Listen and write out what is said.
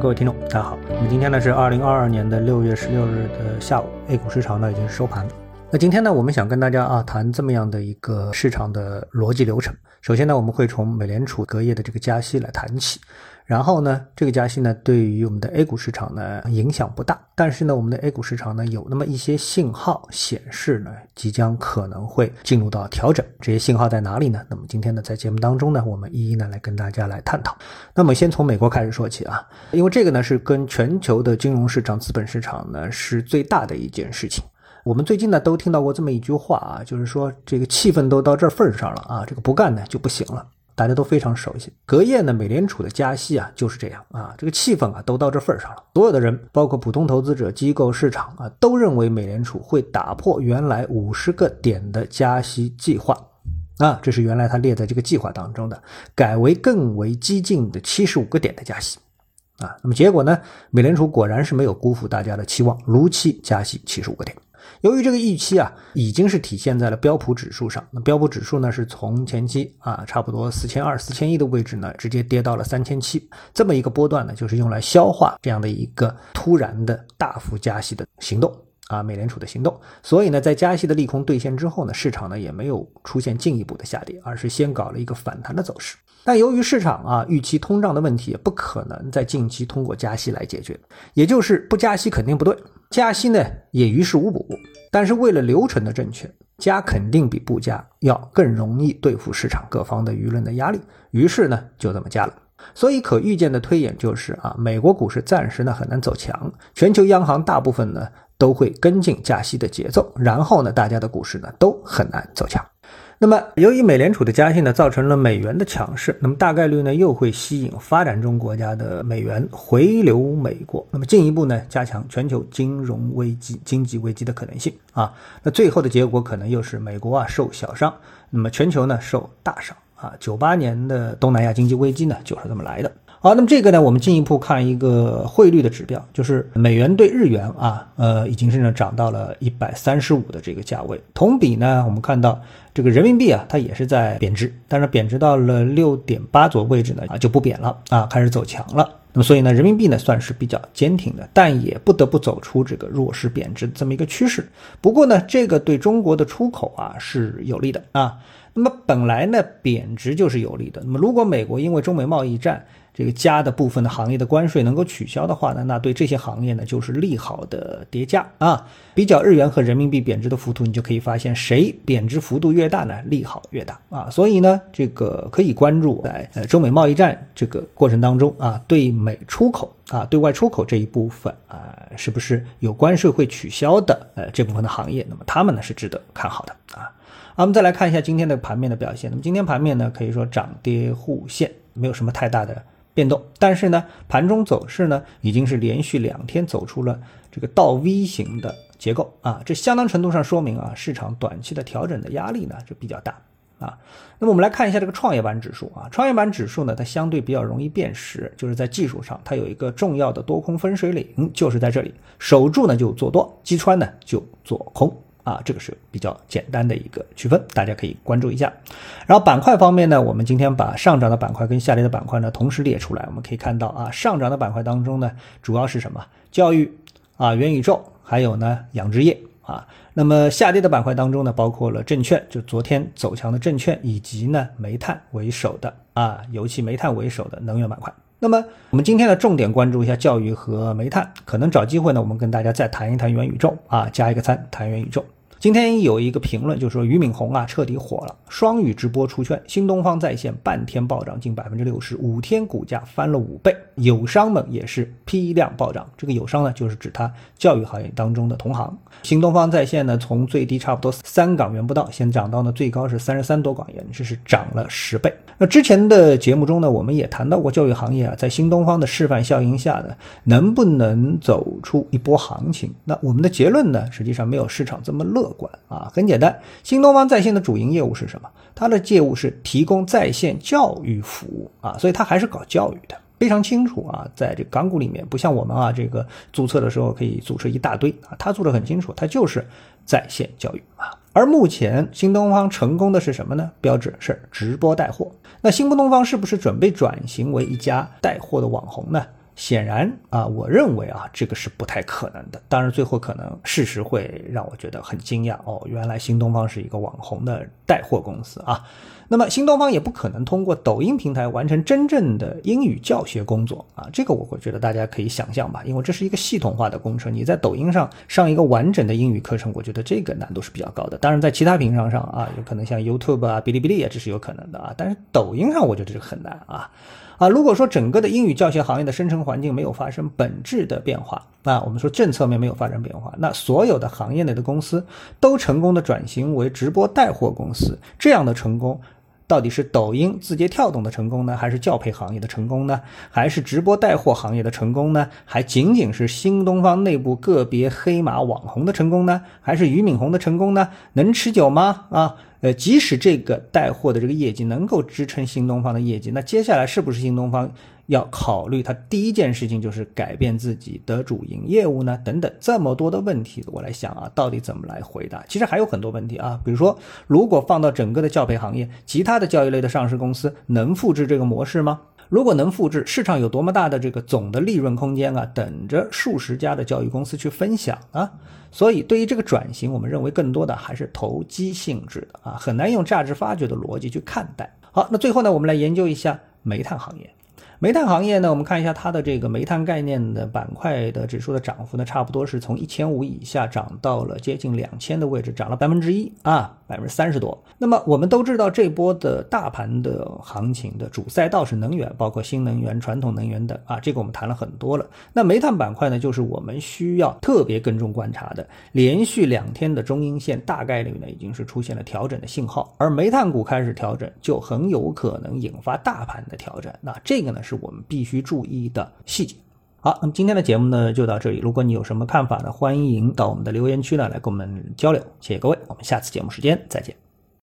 各位听众，大家好。那么今天呢是二零二二年的六月十六日的下午，A 股市场呢已经收盘。那今天呢，我们想跟大家啊谈这么样的一个市场的逻辑流程。首先呢，我们会从美联储隔夜的这个加息来谈起。然后呢，这个加息呢，对于我们的 A 股市场呢影响不大，但是呢，我们的 A 股市场呢有那么一些信号显示呢，即将可能会进入到调整。这些信号在哪里呢？那么今天呢，在节目当中呢，我们一一呢来跟大家来探讨。那么先从美国开始说起啊，因为这个呢是跟全球的金融市场、资本市场呢是最大的一件事情。我们最近呢都听到过这么一句话啊，就是说这个气氛都到这份上了啊，这个不干呢就不行了。大家都非常熟悉，隔夜呢，美联储的加息啊就是这样啊，这个气氛啊都到这份上了，所有的人，包括普通投资者、机构、市场啊，都认为美联储会打破原来五十个点的加息计划啊，这是原来他列在这个计划当中的，改为更为激进的七十五个点的加息啊。那么结果呢，美联储果然是没有辜负大家的期望，如期加息七十五个点。由于这个预期啊，已经是体现在了标普指数上。那标普指数呢，是从前期啊，差不多四千二、四千一的位置呢，直接跌到了三千七。这么一个波段呢，就是用来消化这样的一个突然的大幅加息的行动啊，美联储的行动。所以呢，在加息的利空兑现之后呢，市场呢也没有出现进一步的下跌，而是先搞了一个反弹的走势。但由于市场啊预期通胀的问题，不可能在近期通过加息来解决，也就是不加息肯定不对。加息呢也于事无补，但是为了流程的正确，加肯定比不加要更容易对付市场各方的舆论的压力，于是呢就这么加了。所以可预见的推演就是啊，美国股市暂时呢很难走强，全球央行大部分呢都会跟进加息的节奏，然后呢大家的股市呢都很难走强。那么，由于美联储的加息呢，造成了美元的强势，那么大概率呢又会吸引发展中国家的美元回流美国，那么进一步呢加强全球金融危机、经济危机的可能性啊。那最后的结果可能又是美国啊受小伤，那么全球呢受大伤啊。九八年的东南亚经济危机呢就是这么来的。好，那么这个呢，我们进一步看一个汇率的指标，就是美元对日元啊，呃，已经是呢涨到了一百三十五的这个价位。同比呢，我们看到这个人民币啊，它也是在贬值，但是贬值到了六点八左右位置呢，啊就不贬了啊，开始走强了。那么所以呢，人民币呢算是比较坚挺的，但也不得不走出这个弱势贬值这么一个趋势。不过呢，这个对中国的出口啊是有利的啊。那么本来呢，贬值就是有利的。那么如果美国因为中美贸易战，这个加的部分的行业的关税能够取消的话呢，那对这些行业呢就是利好的叠加啊。比较日元和人民币贬值的幅度，你就可以发现谁贬值幅度越大呢，利好越大啊。所以呢，这个可以关注在呃中美贸易战这个过程当中啊，对美出口啊，对外出口这一部分啊，是不是有关税会取消的呃这部分的行业，那么他们呢是值得看好的啊。好，我们再来看一下今天的盘面的表现。那么今天盘面呢，可以说涨跌互现，没有什么太大的。变动，但是呢，盘中走势呢，已经是连续两天走出了这个倒 V 型的结构啊，这相当程度上说明啊，市场短期的调整的压力呢就比较大啊。那么我们来看一下这个创业板指数啊，创业板指数呢，它相对比较容易辨识，就是在技术上它有一个重要的多空分水岭，就是在这里，守住呢就做多，击穿呢就做空。啊，这个是比较简单的一个区分，大家可以关注一下。然后板块方面呢，我们今天把上涨的板块跟下跌的板块呢同时列出来，我们可以看到啊，上涨的板块当中呢，主要是什么？教育啊，元宇宙，还有呢养殖业啊。那么下跌的板块当中呢，包括了证券，就昨天走强的证券，以及呢煤炭为首的啊，尤其煤炭为首的能源板块。那么我们今天呢，重点关注一下教育和煤炭，可能找机会呢，我们跟大家再谈一谈元宇宙啊，加一个餐谈元宇宙。今天有一个评论，就说俞敏洪啊彻底火了，双语直播出圈，新东方在线半天暴涨近百分之六十五天股价翻了五倍，友商们也是批量暴涨。这个友商呢，就是指他教育行业当中的同行。新东方在线呢，从最低差不多三港元不到，先涨到呢最高是三十三多港元，这是涨了十倍。那之前的节目中呢，我们也谈到过教育行业啊，在新东方的示范效应下呢，能不能走出一波行情？那我们的结论呢，实际上没有市场这么乐。管啊，很简单，新东方在线的主营业务是什么？它的业务是提供在线教育服务啊，所以它还是搞教育的，非常清楚啊。在这港股里面，不像我们啊，这个注册的时候可以注册一大堆啊，他做的很清楚，他就是在线教育啊。而目前新东方成功的是什么呢？标志是直播带货。那新东方是不是准备转型为一家带货的网红呢？显然啊，我认为啊，这个是不太可能的。当然，最后可能事实会让我觉得很惊讶哦，原来新东方是一个网红的带货公司啊。那么新东方也不可能通过抖音平台完成真正的英语教学工作啊，这个我会觉得大家可以想象吧，因为这是一个系统化的工程。你在抖音上上一个完整的英语课程，我觉得这个难度是比较高的。当然，在其他平台上啊，有可能像 YouTube 啊、哔哩哔哩啊，这是有可能的啊。但是抖音上，我觉得这个很难啊。啊，如果说整个的英语教学行业的生成环环境没有发生本质的变化，啊，我们说政策面没有发生变化，那所有的行业内的公司都成功的转型为直播带货公司，这样的成功。到底是抖音、字节跳动的成功呢，还是教培行业的成功呢？还是直播带货行业的成功呢？还仅仅是新东方内部个别黑马网红的成功呢？还是俞敏洪的成功呢？能持久吗？啊？呃，即使这个带货的这个业绩能够支撑新东方的业绩，那接下来是不是新东方要考虑它第一件事情就是改变自己的主营业务呢？等等，这么多的问题，我来想啊，到底怎么来回答？其实还有很多问题啊，比如说，如果放到整个的教培行业，其他的教育类的上市公司能复制这个模式吗？如果能复制，市场有多么大的这个总的利润空间啊，等着数十家的教育公司去分享啊！所以，对于这个转型，我们认为更多的还是投机性质的啊，很难用价值发掘的逻辑去看待。好，那最后呢，我们来研究一下煤炭行业。煤炭行业呢，我们看一下它的这个煤炭概念的板块的指数的涨幅呢，差不多是从一千五以下涨到了接近两千的位置，涨了百分之一啊，百分之三十多。那么我们都知道，这波的大盘的行情的主赛道是能源，包括新能源、传统能源等啊，这个我们谈了很多了。那煤炭板块呢，就是我们需要特别跟踪观察的。连续两天的中阴线大概率呢，已经是出现了调整的信号，而煤炭股开始调整，就很有可能引发大盘的调整。那这个呢是？是我们必须注意的细节。好，那么今天的节目呢就到这里。如果你有什么看法呢，欢迎到我们的留言区呢来跟我们交流。谢谢各位，我们下次节目时间再见。